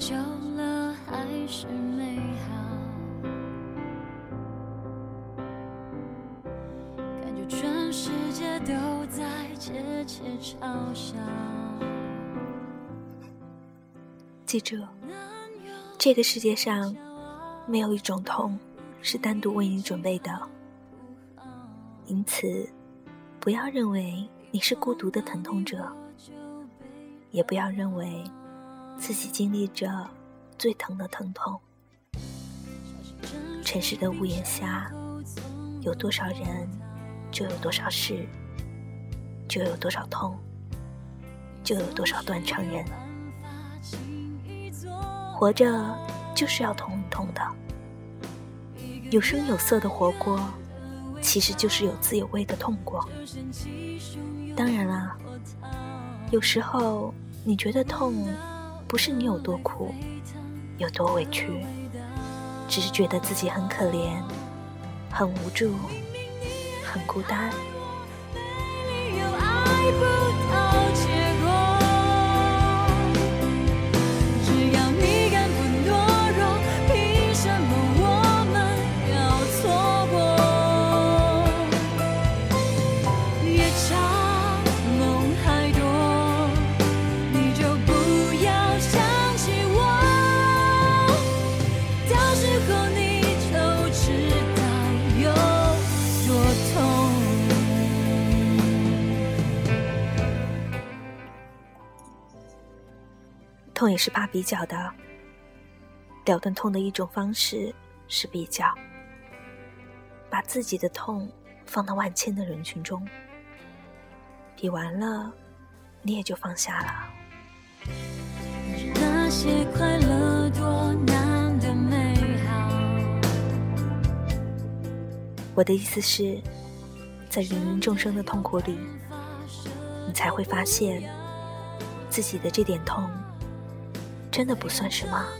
久了还是美好，感觉全世界都在窃窃嘲笑。记住，这个世界上没有一种痛是单独为你准备的，因此，不要认为你是孤独的疼痛者，也不要认为自己经历着最疼的疼痛。城市的屋檐下，有多少人，就有多少事，就有多少痛，就有多少断肠人。活着就是要痛一痛的，有声有色的活过，其实就是有滋有味的痛过。当然啦，有时候你觉得痛，不是你有多苦，有多委屈，只是觉得自己很可怜，很无助，很孤单。痛也是怕比较的，了断痛的一种方式是比较，把自己的痛放到万千的人群中，比完了，你也就放下了。那些快乐多难的美好。我的意思是，在芸芸众生的痛苦里，你才会发现自己的这点痛。真的不算什么。